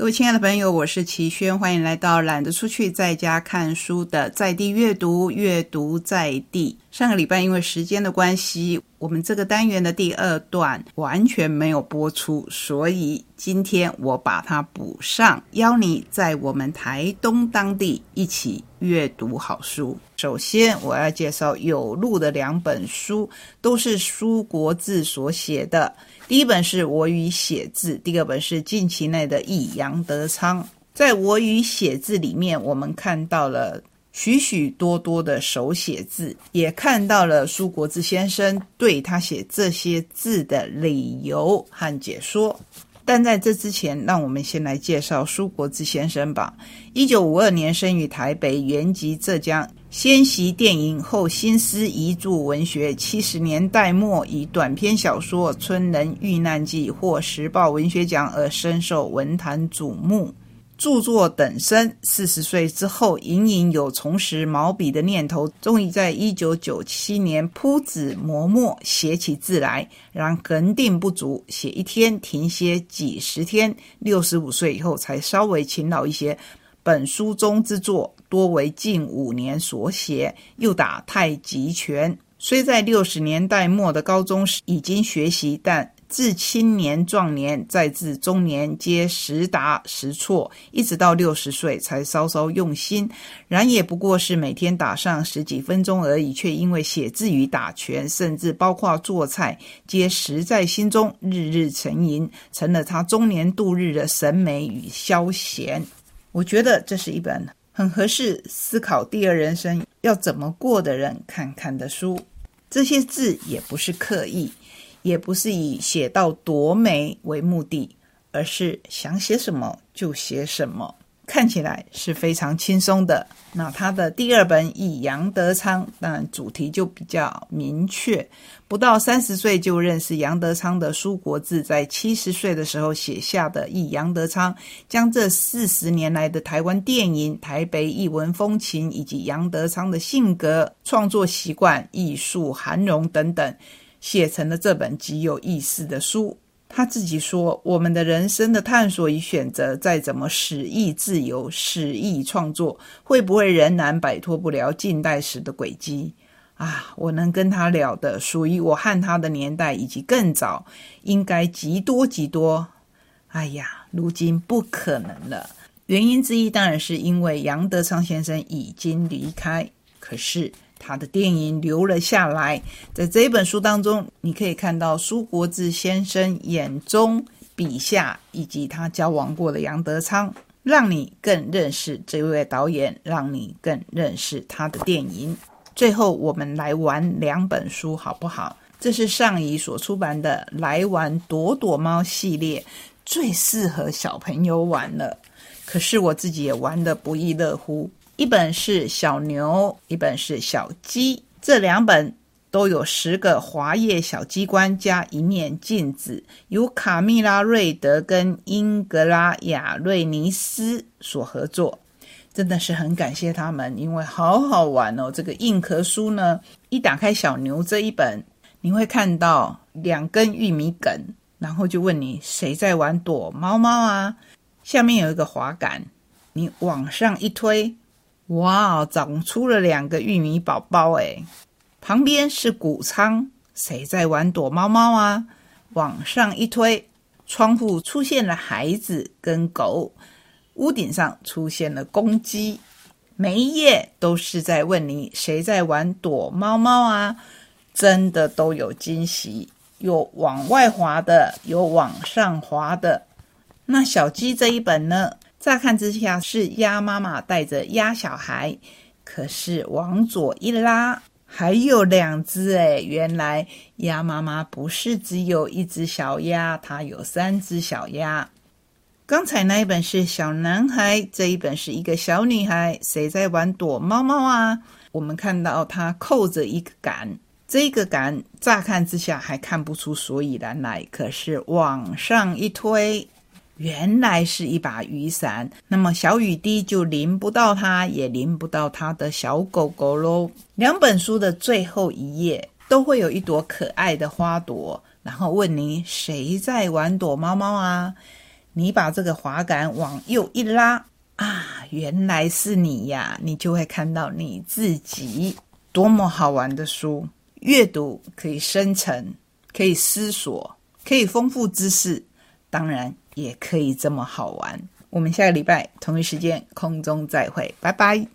各位亲爱的朋友，我是齐轩，欢迎来到懒得出去在家看书的在地阅读，阅读在地。上个礼拜因为时间的关系，我们这个单元的第二段完全没有播出，所以今天我把它补上，邀你在我们台东当地一起阅读好书。首先，我要介绍有录的两本书，都是苏国志所写的。第一本是我与写字，第二本是近期内的易杨德昌。在我与写字里面，我们看到了许许多多的手写字，也看到了苏国志先生对他写这些字的理由和解说。但在这之前，让我们先来介绍苏国志先生吧。一九五二年生于台北，原籍浙江。先习电影，后新思遗著文学。七十年代末，以短篇小说《村人遇难记》获时报文学奖而深受文坛瞩目。著作等身，四十岁之后，隐隐有重拾毛笔的念头。终于在一九九七年铺纸磨墨，写起字来。然恒定不足，写一天停歇几十天。六十五岁以后，才稍微勤劳一些。本书中之作多为近五年所写，又打太极拳。虽在六十年代末的高中时已经学习，但自青年壮年再至中年，皆时达时错，一直到六十岁才稍稍用心。然也不过是每天打上十几分钟而已，却因为写字与打拳，甚至包括做菜，皆实在心中，日日沉吟，成了他中年度日的审美与消闲。我觉得这是一本很合适思考第二人生要怎么过的人看看的书。这些字也不是刻意，也不是以写到多美为目的，而是想写什么就写什么。看起来是非常轻松的。那他的第二本《以杨德昌》，当然主题就比较明确。不到三十岁就认识杨德昌的苏国志，在七十岁的时候写下的《忆杨德昌》，将这四十年来的台湾电影、台北艺文风情，以及杨德昌的性格、创作习惯、艺术涵容等等，写成了这本极有意思的书。他自己说：“我们的人生的探索与选择，再怎么使意自由、使意创作，会不会仍然摆脱不了近代史的轨迹？啊，我能跟他聊的，属于我和他的年代以及更早，应该极多极多。哎呀，如今不可能了。原因之一，当然是因为杨德昌先生已经离开。可是。”他的电影留了下来，在这一本书当中，你可以看到苏国志先生眼中、笔下以及他交往过的杨德昌，让你更认识这位导演，让你更认识他的电影。最后，我们来玩两本书，好不好？这是上仪所出版的《来玩躲躲猫》系列，最适合小朋友玩了。可是我自己也玩得不亦乐乎。一本是小牛，一本是小鸡，这两本都有十个滑页小机关加一面镜子，由卡蜜拉·瑞德跟英格拉亚瑞尼斯所合作，真的是很感谢他们，因为好好玩哦。这个硬壳书呢，一打开小牛这一本，你会看到两根玉米梗，然后就问你谁在玩躲猫猫啊？下面有一个滑杆，你往上一推。哇，长出了两个玉米宝宝诶旁边是谷仓，谁在玩躲猫猫啊？往上一推，窗户出现了孩子跟狗，屋顶上出现了公鸡，每一页都是在问你谁在玩躲猫猫啊？真的都有惊喜，有往外滑的，有往上滑的。那小鸡这一本呢？乍看之下是鸭妈妈带着鸭小孩，可是往左一拉，还有两只诶原来鸭妈妈不是只有一只小鸭，它有三只小鸭。刚才那一本是小男孩，这一本是一个小女孩，谁在玩躲猫猫啊？我们看到它扣着一个杆，这个杆乍看之下还看不出所以然来，可是往上一推。原来是一把雨伞。那么小雨滴就淋不到它也淋不到它的小狗狗喽两本书的最后一页都会有一朵可爱的花朵然后问你谁在玩躲猫猫啊？你把这个滑杆往右一拉啊原来是你呀你就会看到你自己多么好玩的书。阅读可以生成可以思索可以丰富知识。当然也可以这么好玩。我们下个礼拜同一时间空中再会拜拜。